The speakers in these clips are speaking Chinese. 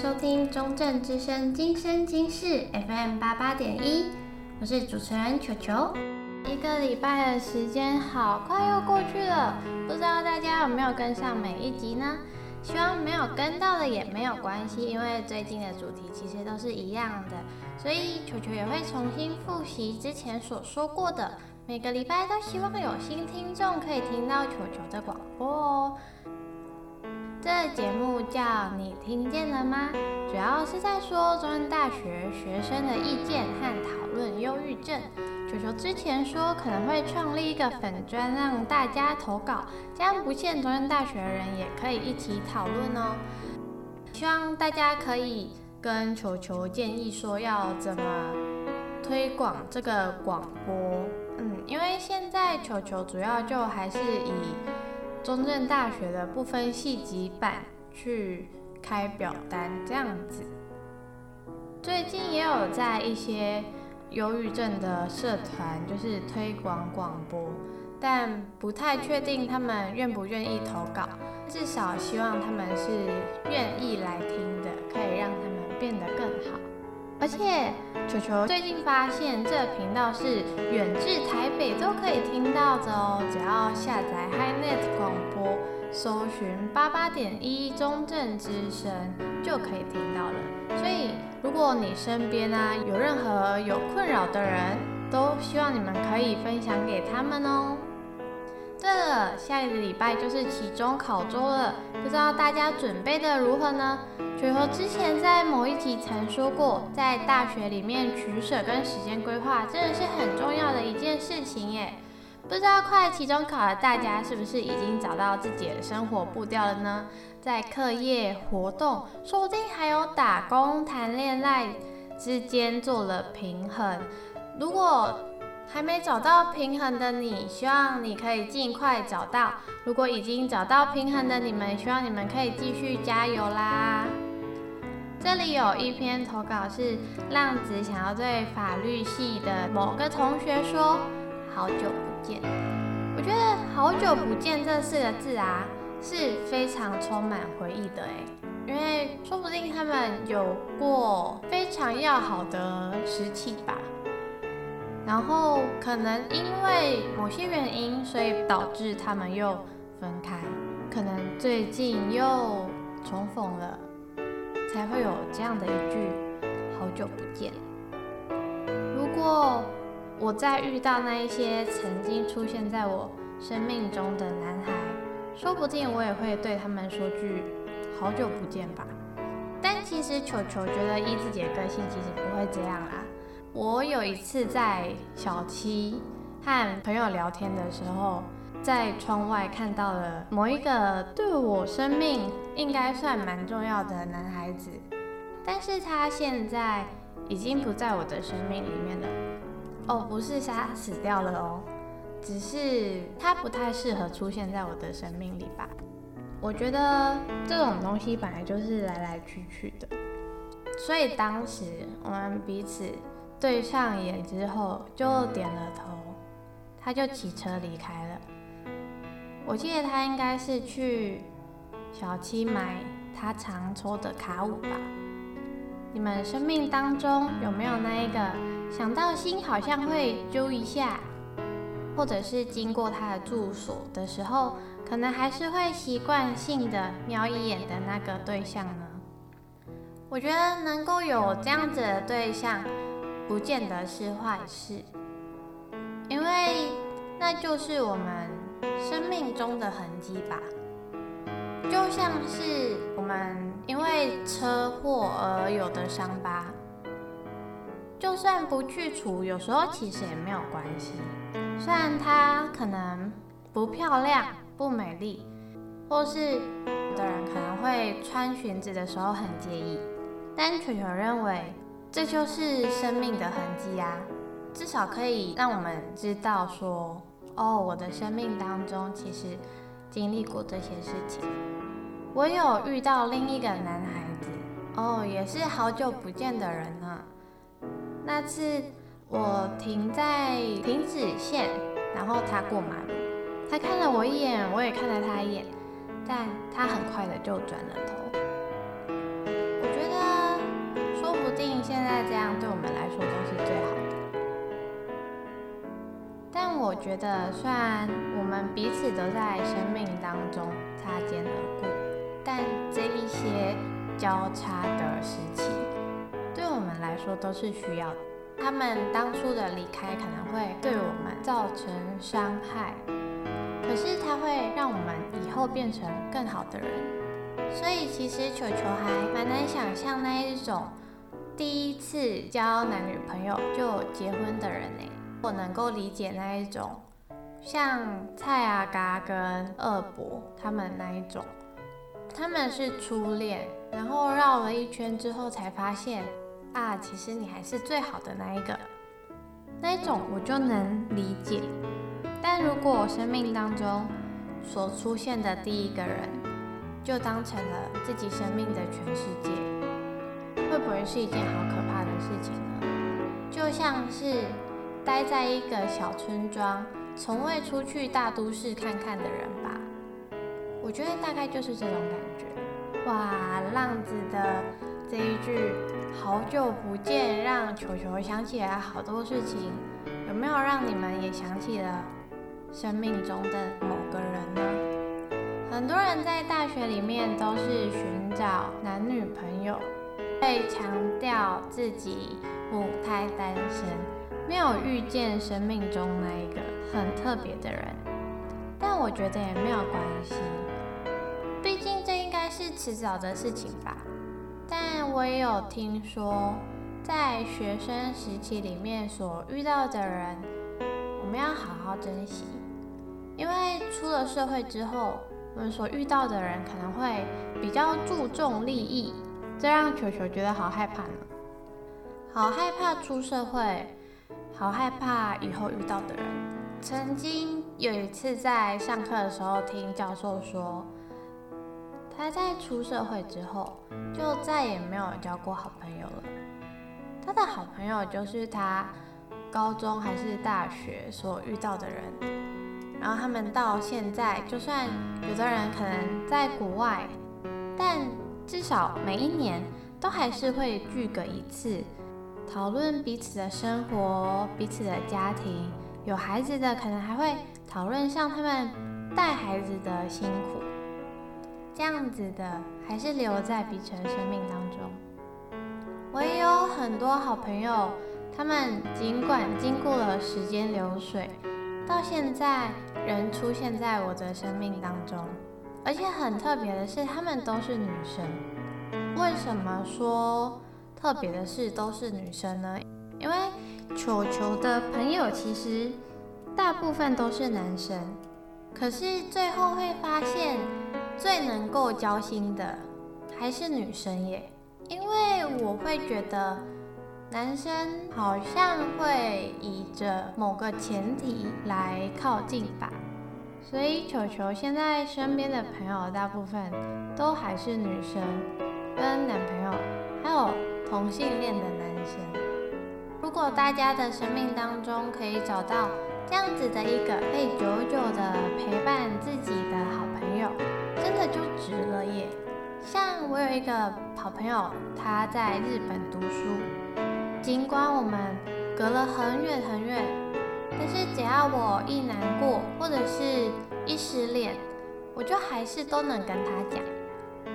收听中正之声今生今世 FM 八八点一，我是主持人球球。一个礼拜的时间好快又过去了，不知道大家有没有跟上每一集呢？希望没有跟到的也没有关系，因为最近的主题其实都是一样的，所以球球也会重新复习之前所说过的。每个礼拜都希望有新听众可以听到球球的广播哦。这节目叫你听见了吗？主要是在说中正大学学生的意见和讨论忧郁症。球球之前说可能会创立一个粉专，让大家投稿，这样不限中正大学的人也可以一起讨论哦。希望大家可以跟球球建议说要怎么推广这个广播。嗯，因为现在球球主要就还是以中正大学的不分系级版去开表单这样子。最近也有在一些。忧郁症的社团就是推广广播，但不太确定他们愿不愿意投稿。至少希望他们是愿意来听的，可以让他们变得更好。而且球球最近发现这频道是远至台北都可以听到的哦，只要下载 HiNet 广播，搜寻八八点一中正之声就可以听到了。所以。如果你身边啊有任何有困扰的人，都希望你们可以分享给他们哦。对了，下一个礼拜就是期中考周了，不知道大家准备的如何呢？球球之前在某一集曾说过，在大学里面取舍跟时间规划真的是很重要的一件事情耶。不知道快期中考的大家是不是已经找到自己的生活步调了呢？在课业活动，说不定还有打工、谈恋爱之间做了平衡。如果还没找到平衡的你，希望你可以尽快找到；如果已经找到平衡的你们，希望你们可以继续加油啦！这里有一篇投稿是浪子想要对法律系的某个同学说：“好久不见。”我觉得“好久不见”这四个字啊。是非常充满回忆的哎，因为说不定他们有过非常要好的时期吧，然后可能因为某些原因，所以导致他们又分开，可能最近又重逢了，才会有这样的一句“好久不见”。如果我再遇到那一些曾经出现在我生命中的男孩，说不定我也会对他们说句“好久不见”吧。但其实球球觉得依自己的个性，其实不会这样啦。我有一次在小七和朋友聊天的时候，在窗外看到了某一个对我生命应该算蛮重要的男孩子，但是他现在已经不在我的生命里面了。哦，不是他死掉了哦。只是他不太适合出现在我的生命里吧。我觉得这种东西本来就是来来去去的，所以当时我们彼此对上眼之后就点了头，他就骑车离开了。我记得他应该是去小七买他常抽的卡五吧。你们生命当中有没有那一个想到心好像会揪一下？或者是经过他的住所的时候，可能还是会习惯性的瞄一眼的那个对象呢？我觉得能够有这样子的对象，不见得是坏事，因为那就是我们生命中的痕迹吧。就像是我们因为车祸而有的伤疤，就算不去除，有时候其实也没有关系。虽然它可能不漂亮、不美丽，或是有的人可能会穿裙子的时候很介意，但球球认为这就是生命的痕迹啊，至少可以让我们知道说，哦，我的生命当中其实经历过这些事情。我有遇到另一个男孩子，哦，也是好久不见的人呢。那次。我停在停止线，然后他过马路，他看了我一眼，我也看了他一眼，但他很快的就转了头。定现在这样对我们来说都是最好的。但我觉得，虽然我们彼此都在生命当中擦肩而过，但这一些交叉的时期，对我们来说都是需要的。他们当初的离开可能会对我们造成伤害，可是它会让我们以后变成更好的人。所以其实球球还蛮难想象那一种第一次交男女朋友就结婚的人呢。我能够理解那一种，像蔡阿嘎跟二伯他们那一种，他们是初恋，然后绕了一圈之后才发现。啊，其实你还是最好的那一个，那一种我就能理解。但如果我生命当中所出现的第一个人，就当成了自己生命的全世界，是一件好可怕的事情呢？就像是待在一个小村庄，从未出去大都市看看的人吧。我觉得大概就是这种感觉。哇，浪子的。这一句“好久不见”让球球想起来好多事情，有没有让你们也想起了生命中的某个人呢？很多人在大学里面都是寻找男女朋友，会强调自己母胎单身，没有遇见生命中那一个很特别的人。但我觉得也没有关系，毕竟这应该是迟早的事情吧。但我也有听说，在学生时期里面所遇到的人，我们要好好珍惜，因为出了社会之后，我们所遇到的人可能会比较注重利益，这让球球觉得好害怕呢，好害怕出社会，好害怕以后遇到的人。曾经有一次在上课的时候听教授说。他在出社会之后，就再也没有交过好朋友了。他的好朋友就是他高中还是大学所遇到的人，然后他们到现在，就算有的人可能在国外，但至少每一年都还是会聚个一次，讨论彼此的生活、彼此的家庭。有孩子的可能还会讨论像他们带孩子的辛苦。这样子的，还是留在彼此的生命当中。我也有很多好朋友，他们尽管经过了时间流水，到现在仍出现在我的生命当中。而且很特别的是，他们都是女生。为什么说特别的是都是女生呢？因为球球的朋友其实大部分都是男生，可是最后会发现。最能够交心的还是女生耶，因为我会觉得男生好像会以着某个前提来靠近吧，所以球球现在身边的朋友大部分都还是女生，跟男朋友还有同性恋的男生。如果大家的生命当中可以找到这样子的一个可以久久的陪伴自己的好朋友。真的就值了耶！像我有一个好朋友，他在日本读书，尽管我们隔了很远很远，但是只要我一难过或者是一失恋，我就还是都能跟他讲。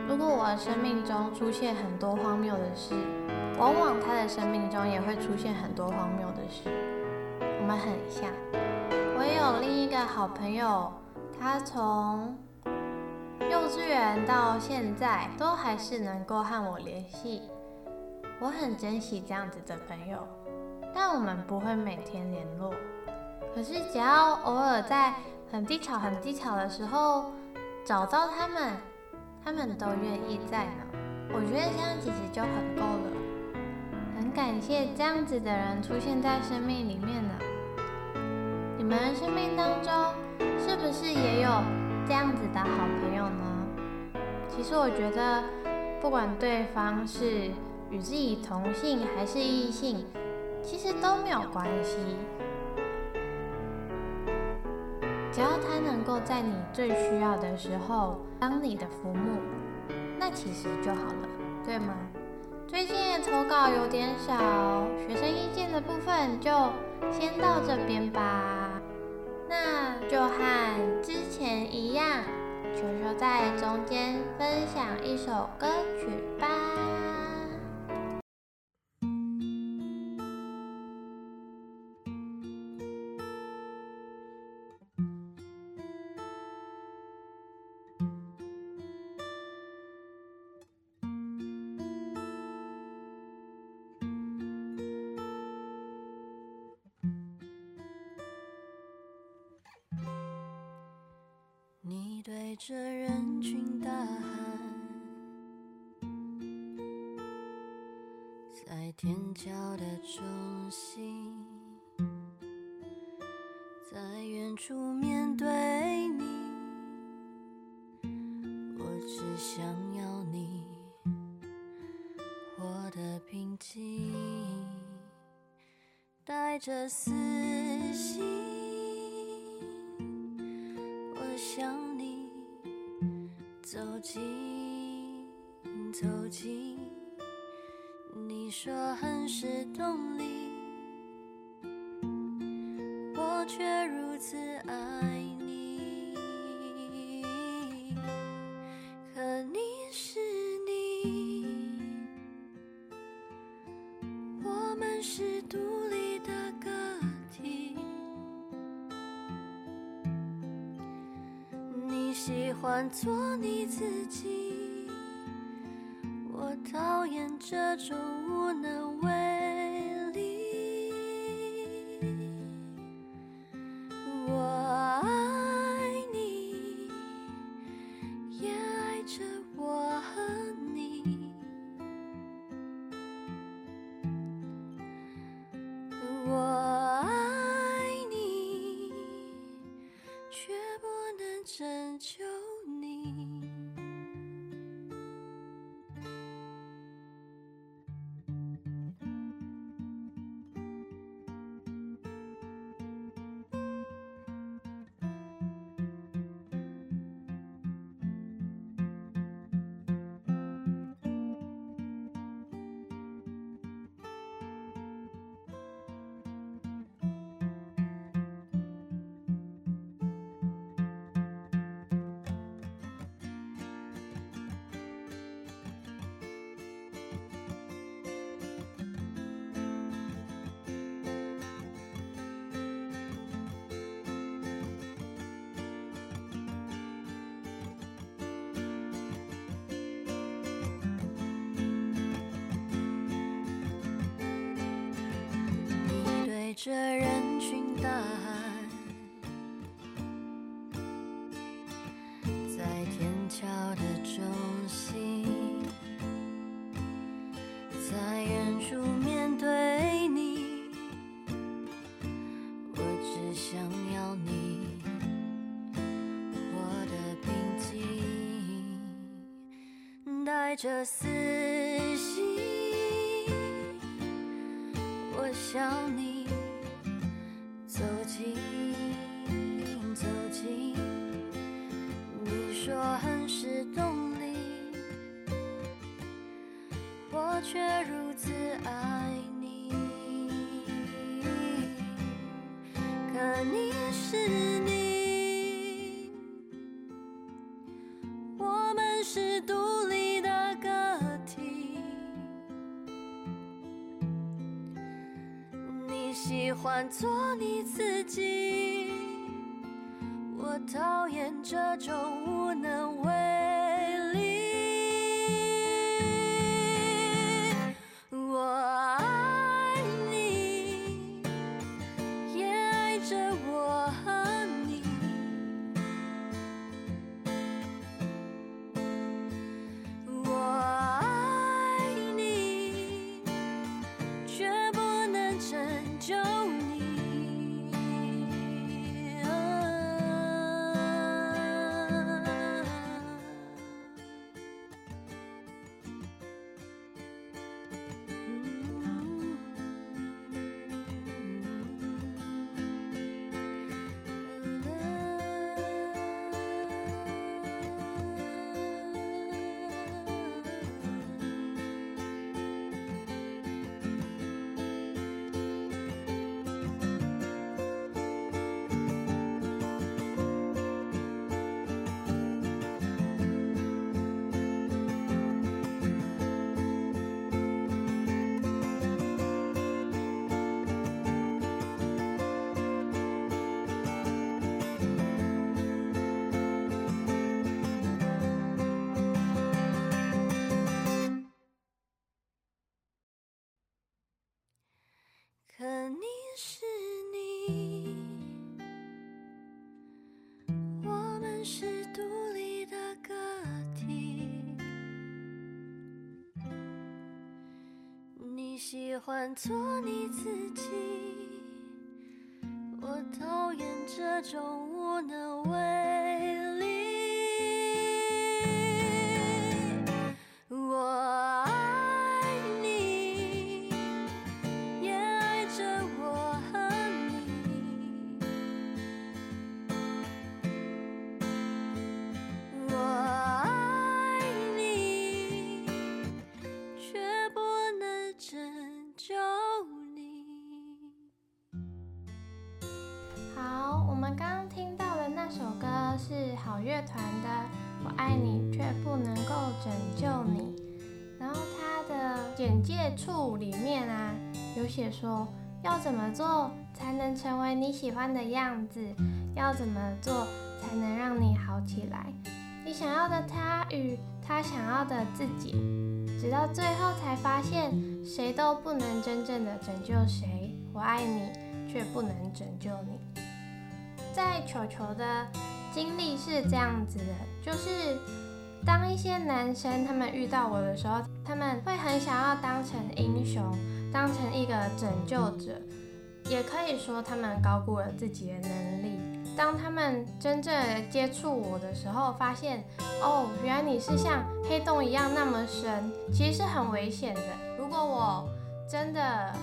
如果我的生命中出现很多荒谬的事，往往他的生命中也会出现很多荒谬的事。我们很像。我也有另一个好朋友，他从幼稚园到现在都还是能够和我联系，我很珍惜这样子的朋友，但我们不会每天联络。可是只要偶尔在很低潮、很低潮的时候找到他们，他们都愿意在呢。我觉得这样其实就很够了，很感谢这样子的人出现在生命里面呢。你们生命当中是不是也有？这样子的好朋友呢？其实我觉得，不管对方是与自己同性还是异性，其实都没有关系。只要他能够在你最需要的时候当你的浮木，那其实就好了，对吗？最近的投稿有点少，学生意见的部分就先到这边吧。那就和之前一样，球球在中间分享一首歌曲吧。我的平静，带着私心，我想。走近，走近，你说很是动力，我却如此爱这种这人群大喊，在天桥的中心，在远处面对你，我只想要你活得平静，带着私却如此爱你。可你是你，我们是独立的个体。你喜欢做你。自己，我讨厌这种无是独立的个体。你喜欢做你自己我讨厌这种的简介处里面啊，有写说要怎么做才能成为你喜欢的样子，要怎么做才能让你好起来，你想要的他与他想要的自己，直到最后才发现谁都不能真正的拯救谁。我爱你却不能拯救你，在球球的。经历是这样子的，就是当一些男生他们遇到我的时候，他们会很想要当成英雄，当成一个拯救者，也可以说他们高估了自己的能力。当他们真正接触我的时候，发现哦，原来你是像黑洞一样那么深，其实是很危险的。如果我真的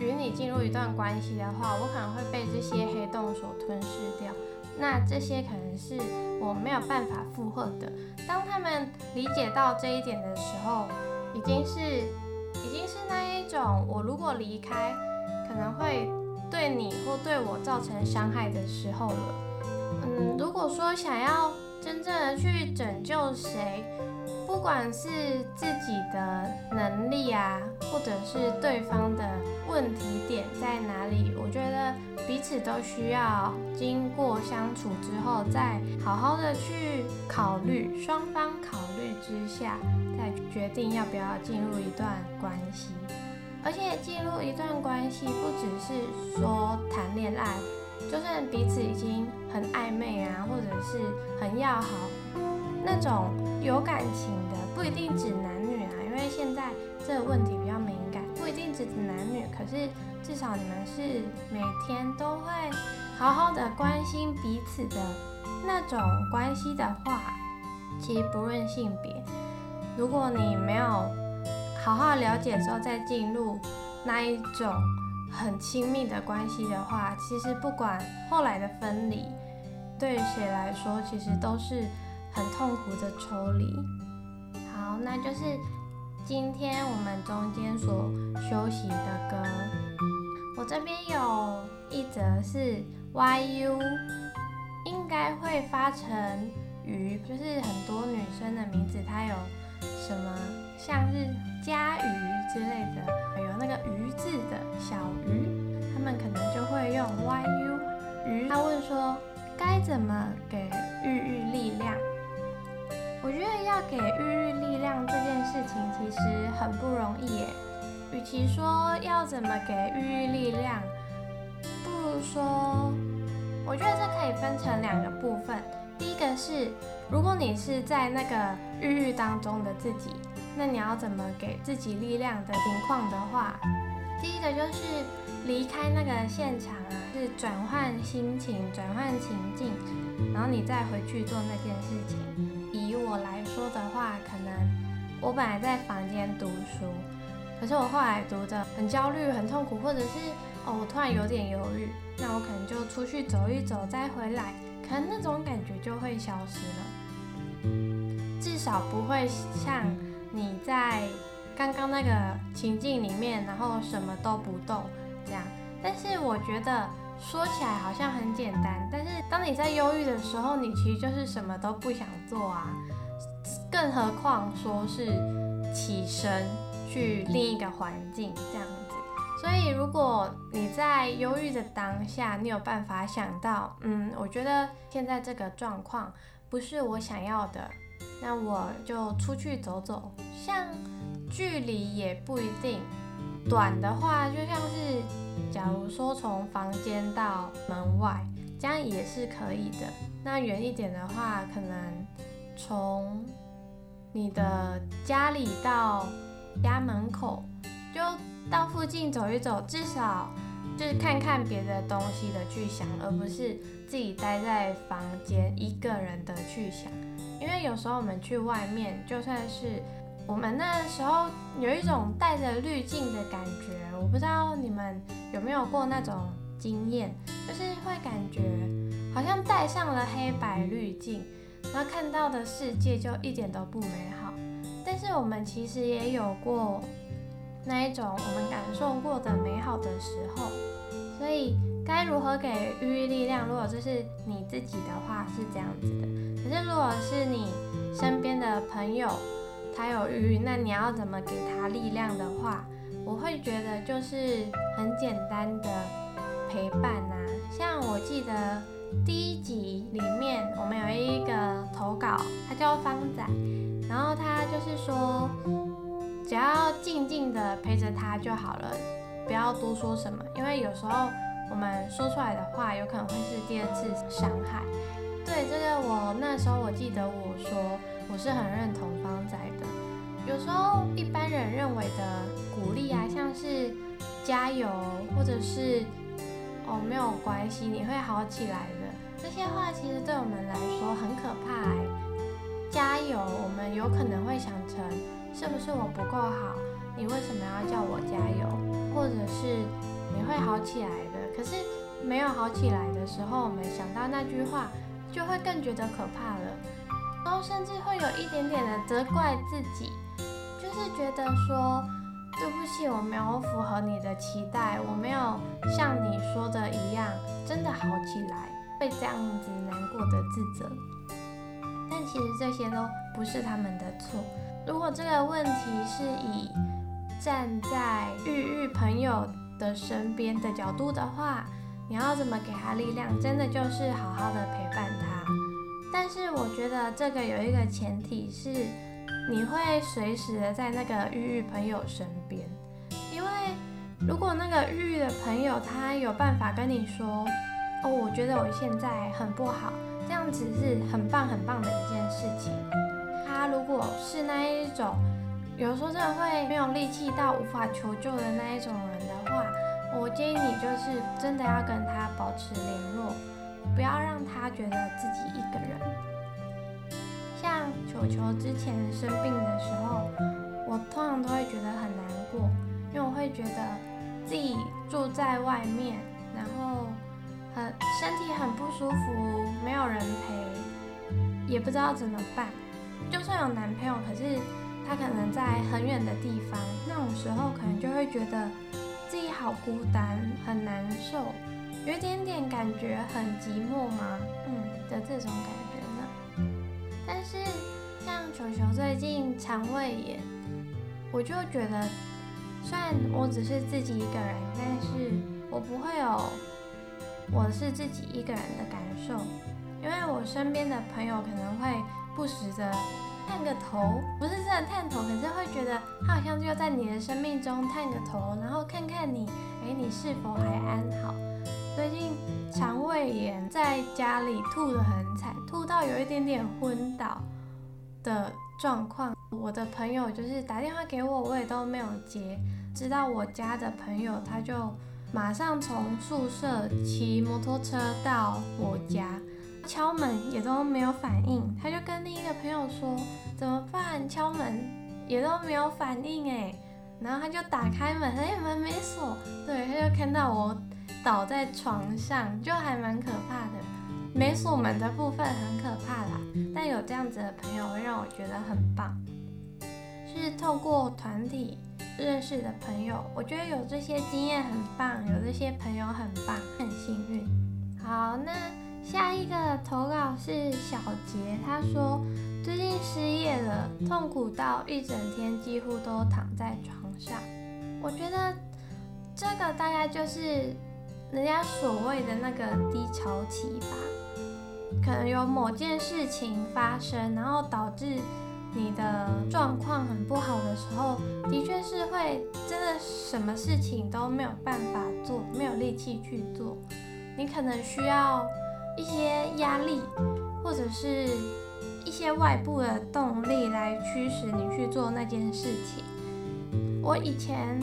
与你进入一段关系的话，我可能会被这些黑洞所吞噬掉。那这些可能是我没有办法负荷的。当他们理解到这一点的时候，已经是已经是那一种，我如果离开，可能会对你或对我造成伤害的时候了。嗯，如果说想要真正的去拯救谁，不管是自己的能力啊，或者是对方的问题点在哪里，我觉得。彼此都需要经过相处之后，再好好的去考虑，双方考虑之下，再决定要不要进入一段关系。而且进入一段关系，不只是说谈恋爱，就算彼此已经很暧昧啊，或者是很要好，那种有感情的，不一定指男女啊，因为现在这个问题，不一定指指男女，可是。至少你们是每天都会好好的关心彼此的那种关系的话，其实不论性别，如果你没有好好了解之后再进入那一种很亲密的关系的话，其实不管后来的分离，对谁来说其实都是很痛苦的抽离。好，那就是今天我们中间所休息的歌。我这边有一则是 YU，应该会发成鱼，就是很多女生的名字，它有什么像是家鱼之类的，有那个鱼字的小鱼，他们可能就会用 YU 鱼。他问说该怎么给玉玉力量？我觉得要给玉玉力量这件事情其实很不容易耶。与其说要怎么给玉玉力量，不如说，我觉得这可以分成两个部分。第一个是，如果你是在那个郁郁当中的自己，那你要怎么给自己力量的情况的话，第一个就是离开那个现场啊，是转换心情、转换情境，然后你再回去做那件事情。以我来说的话，可能我本来在房间读书。可是我后来读得很焦虑、很痛苦，或者是哦，我突然有点犹豫，那我可能就出去走一走，再回来，可能那种感觉就会消失了。至少不会像你在刚刚那个情境里面，然后什么都不动这样。但是我觉得说起来好像很简单，但是当你在忧郁的时候，你其实就是什么都不想做啊，更何况说是起身。去另一个环境这样子，所以如果你在忧郁的当下，你有办法想到，嗯，我觉得现在这个状况不是我想要的，那我就出去走走，像距离也不一定，短的话就像是，假如说从房间到门外，这样也是可以的。那远一点的话，可能从你的家里到家门口就到附近走一走，至少就是看看别的东西的去想，而不是自己待在房间一个人的去想。因为有时候我们去外面，就算是我们那时候有一种带着滤镜的感觉，我不知道你们有没有过那种经验，就是会感觉好像戴上了黑白滤镜，然后看到的世界就一点都不美好。但是我们其实也有过那一种我们感受过的美好的时候，所以该如何给予力量？如果这是你自己的话，是这样子的。可是如果是你身边的朋友，他有郁郁，那你要怎么给他力量的话，我会觉得就是很简单的陪伴啊。像我记得第一集里面，我们有一个投稿，他叫方仔。然后他就是说，只要静静的陪着他就好了，不要多说什么，因为有时候我们说出来的话有可能会是第二次伤害。对这个，我那时候我记得我说我是很认同方仔的。有时候一般人认为的鼓励啊，像是加油或者是哦没有关系，你会好起来的，这些话其实对我们来说很可怕欸。加油！我们有可能会想成，是不是我不够好？你为什么要叫我加油？或者是你会好起来的？可是没有好起来的时候，我们想到那句话，就会更觉得可怕了。然后甚至会有一点点的责怪自己，就是觉得说，对不起，我没有符合你的期待，我没有像你说的一样真的好起来，会这样子难过的自责。但其实这些都不是他们的错。如果这个问题是以站在郁郁朋友的身边的角度的话，你要怎么给他力量？真的就是好好的陪伴。但是我觉得这个有一个前提是，你会随时的在那个郁郁朋友身边。因为如果那个郁郁的朋友他有办法跟你说，哦，我觉得我现在很不好。这样子是很棒很棒的一件事情。他如果是那一种，有时候真的会没有力气到无法求救的那一种人的话，我建议你就是真的要跟他保持联络，不要让他觉得自己一个人。像球球之前生病的时候，我通常都会觉得很难过，因为我会觉得自己住在外面，然后。很身体很不舒服，没有人陪，也不知道怎么办。就算有男朋友，可是他可能在很远的地方，那种时候可能就会觉得自己好孤单，很难受，有一点点感觉很寂寞吗？嗯的这种感觉呢。但是像球球最近肠胃炎，我就觉得，虽然我只是自己一个人，但是我不会有。我是自己一个人的感受，因为我身边的朋友可能会不时的探个头，不是真的探头，可是会觉得他好像就在你的生命中探个头，然后看看你，哎，你是否还安好？最近肠胃炎，在家里吐得很惨，吐到有一点点昏倒的状况。我的朋友就是打电话给我，我也都没有接。知道我家的朋友，他就。马上从宿舍骑摩托车到我家，敲门也都没有反应，他就跟另一个朋友说怎么办？敲门也都没有反应哎，然后他就打开门，哎，门没锁，对，他就看到我倒在床上，就还蛮可怕的。没锁门的部分很可怕啦，但有这样子的朋友会让我觉得很棒，是透过团体。认识的朋友，我觉得有这些经验很棒，有这些朋友很棒，很幸运。好，那下一个投稿是小杰，他说最近失业了，痛苦到一整天几乎都躺在床上。我觉得这个大概就是人家所谓的那个低潮期吧，可能有某件事情发生，然后导致。你的状况很不好的时候，的确是会真的什么事情都没有办法做，没有力气去做。你可能需要一些压力，或者是一些外部的动力来驱使你去做那件事情。我以前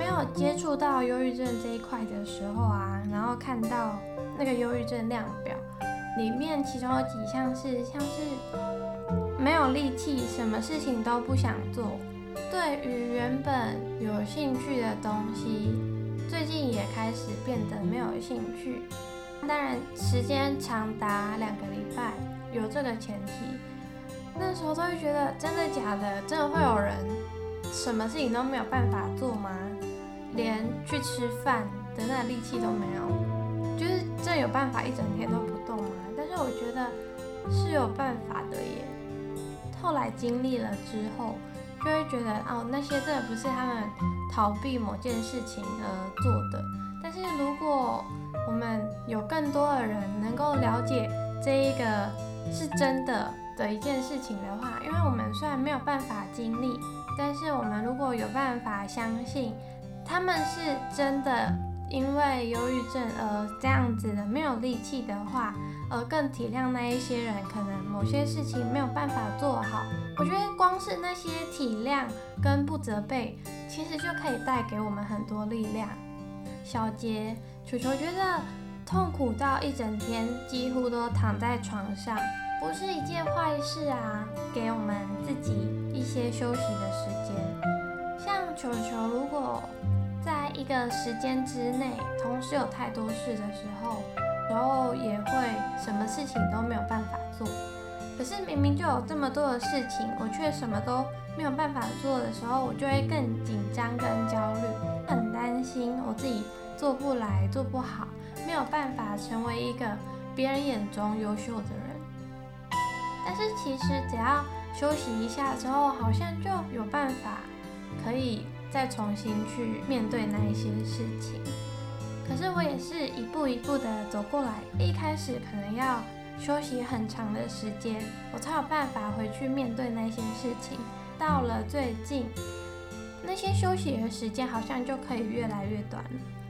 没有接触到忧郁症这一块的时候啊，然后看到那个忧郁症量表里面，其中有几项是像是没有力气，什么事情都不想做，对于原本有兴趣的东西，最近也开始变得没有兴趣。当然，时间长达两个礼拜，有这个前提，那时候都会觉得真的假的？真的会有人什么事情都没有办法做吗？连去吃饭的那力气都没有，就是真有办法一整天都不动吗？但是我觉得是有办法的耶。后来经历了之后，就会觉得哦，那些真的不是他们逃避某件事情而做的。但是如果我们有更多的人能够了解这一个是真的的一件事情的话，因为我们虽然没有办法经历，但是我们如果有办法相信他们是真的因为忧郁症而这样子的没有力气的话，而更体谅那一些人可能某些事情没有办法做好，我觉得光是那些体谅跟不责备，其实就可以带给我们很多力量。小杰，球球觉得痛苦到一整天几乎都躺在床上，不是一件坏事啊。给我们自己一些休息的时间。像球球，如果在一个时间之内同时有太多事的时候，然后也会什么事情都没有办法做。可是明明就有这么多的事情，我却什么都没有办法做的时候，我就会更紧张跟焦虑，很担心我自己。做不来，做不好，没有办法成为一个别人眼中优秀的人。但是其实只要休息一下之后，好像就有办法可以再重新去面对那一些事情。可是我也是一步一步的走过来，一开始可能要休息很长的时间，我才有办法回去面对那些事情。到了最近，那些休息的时间好像就可以越来越短。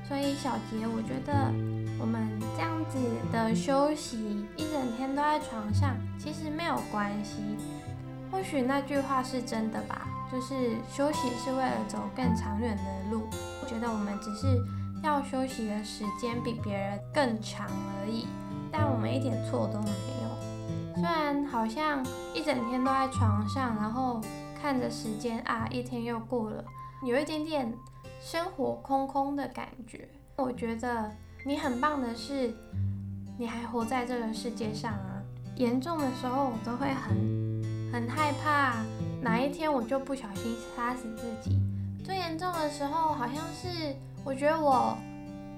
所以小杰，我觉得我们这样子的休息，一整天都在床上，其实没有关系。或许那句话是真的吧，就是休息是为了走更长远的路。我觉得我们只是要休息的时间比别人更长而已，但我们一点错都没有。虽然好像一整天都在床上，然后看着时间啊，一天又过了，有一点点。生活空空的感觉，我觉得你很棒的是，你还活在这个世界上啊。严重的时候，我都会很很害怕，哪一天我就不小心杀死自己。最严重的时候，好像是我觉得我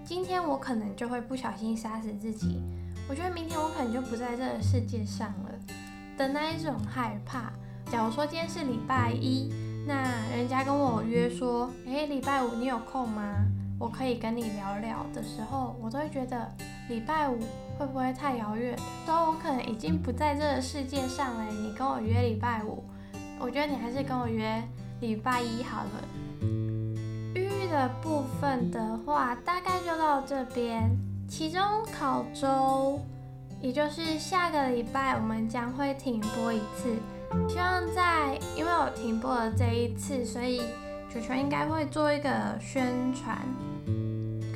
今天我可能就会不小心杀死自己，我觉得明天我可能就不在这个世界上了的那一种害怕。假如说今天是礼拜一。那人家跟我约说，诶，礼拜五你有空吗？我可以跟你聊聊的时候，我都会觉得礼拜五会不会太遥远？说我可能已经不在这个世界上了，你跟我约礼拜五，我觉得你还是跟我约礼拜一好了。忧郁的部分的话，大概就到这边。期中考周，也就是下个礼拜，我们将会停播一次。希望在，因为我停播了这一次，所以球球应该会做一个宣传，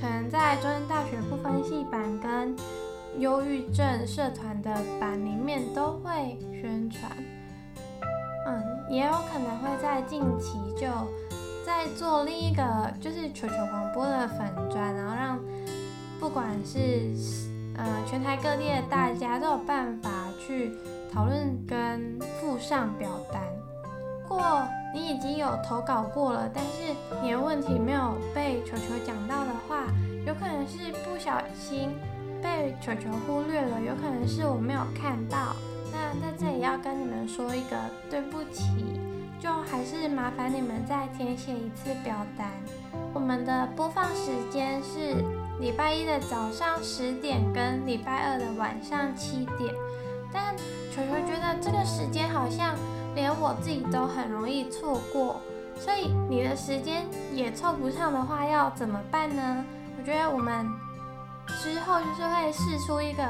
可能在中央大学不分系版跟忧郁症社团的版里面都会宣传。嗯，也有可能会在近期就在做另一个，就是球球广播的粉专，然后让不管是呃全台各地的大家都有办法去。讨论跟附上表单。如果你已经有投稿过了，但是你的问题没有被球球讲到的话，有可能是不小心被球球忽略了，有可能是我没有看到。那在这里要跟你们说一个对不起，就还是麻烦你们再填写一次表单。我们的播放时间是礼拜一的早上十点跟礼拜二的晚上七点。但球球觉得这个时间好像连我自己都很容易错过，所以你的时间也凑不上的话，要怎么办呢？我觉得我们之后就是会试出一个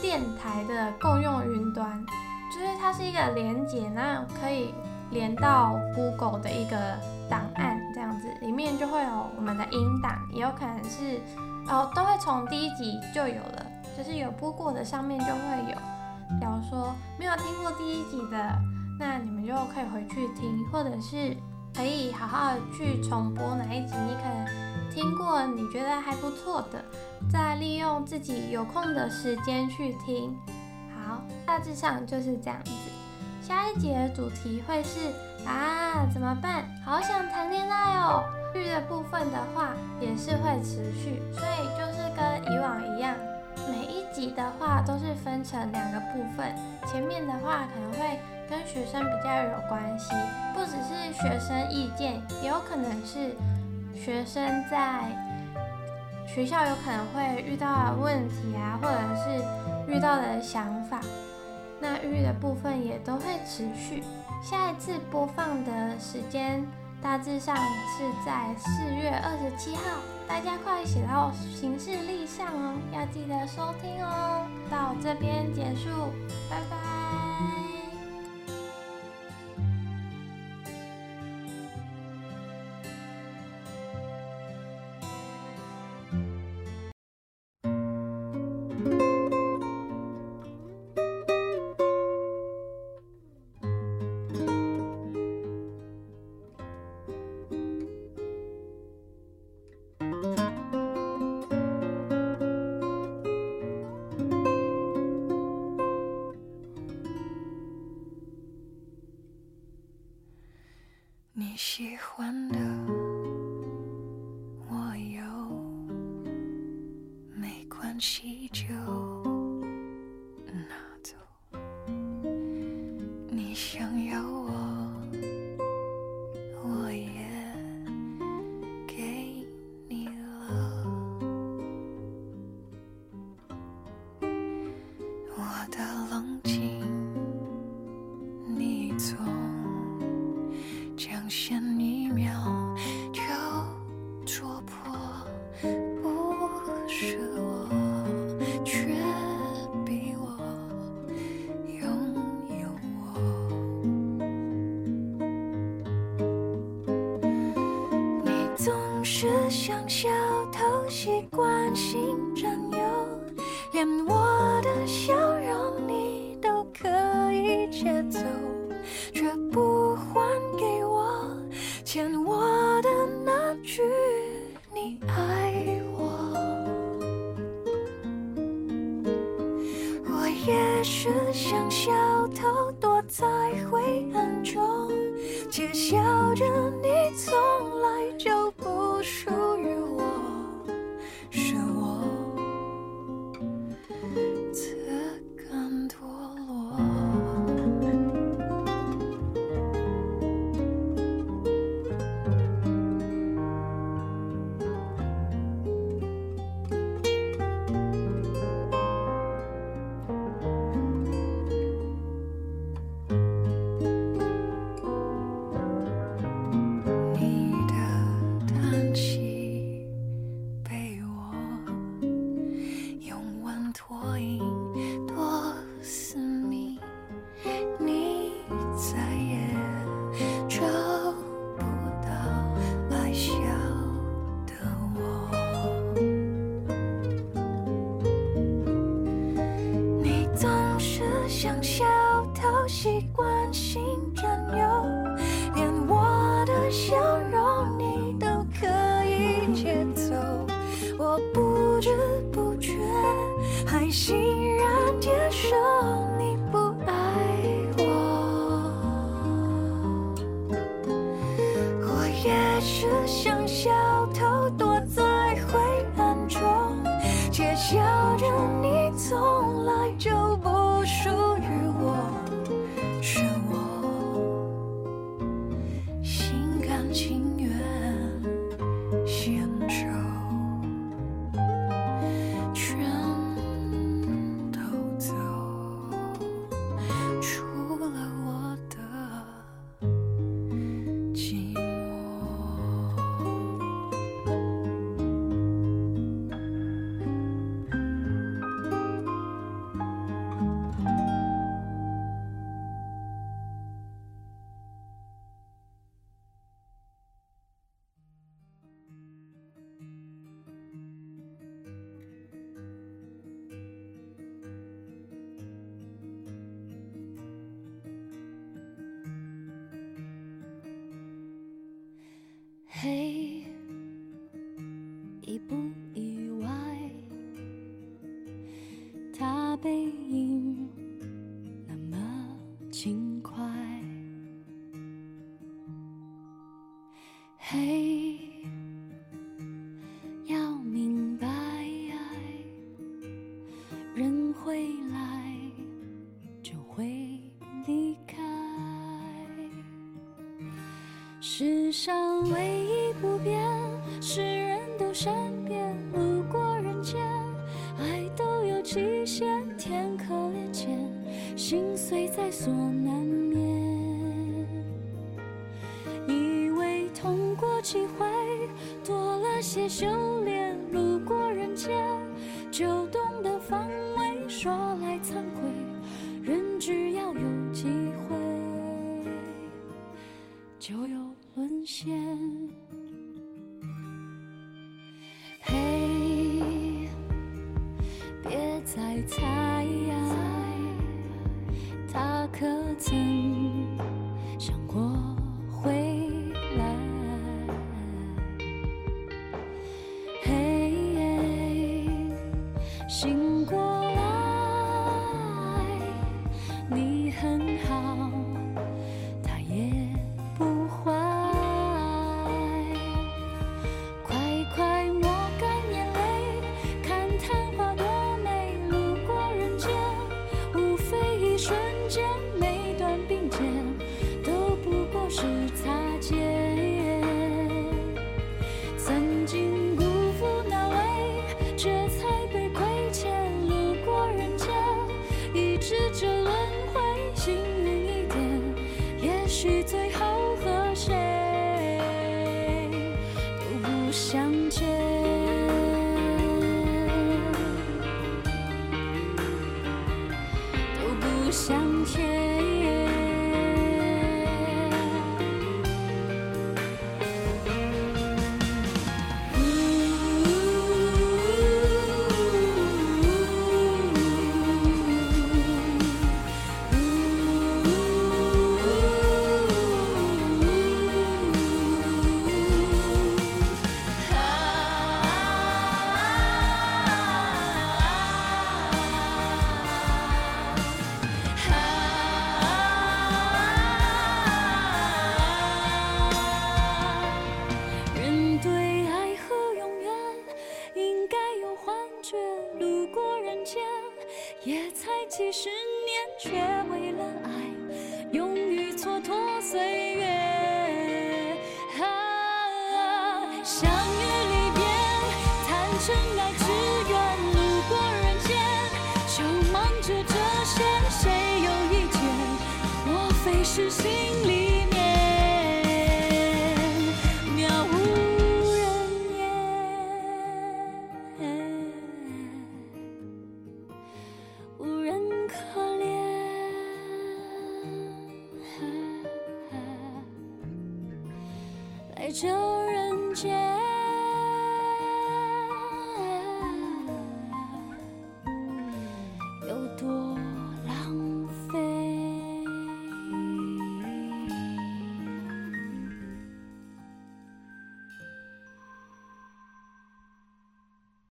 电台的共用云端，就是它是一个连接，那可以连到 Google 的一个档案这样子，里面就会有我们的音档，也有可能是哦，都会从第一集就有了，就是有播过的上面就会有。假如说没有听过第一集的，那你们就可以回去听，或者是可以好好去重播哪一集，你可能听过，你觉得还不错的，再利用自己有空的时间去听。好，大致上就是这样子。下一节主题会是啊，怎么办？好想谈恋爱哦。剧的部分的话也是会持续，所以就是跟以往一样，每一集的话都是分成两个部分。前面的话可能会跟学生比较有关系，不只是学生意见，也有可能是学生在学校有可能会遇到的问题啊，或者是遇到的想法。那育的部分也都会持续。下一次播放的时间。大致上是在四月二十七号，大家快写到行事历上哦，要记得收听哦。到这边结束，拜拜。是像小偷躲在知不觉还心背影。心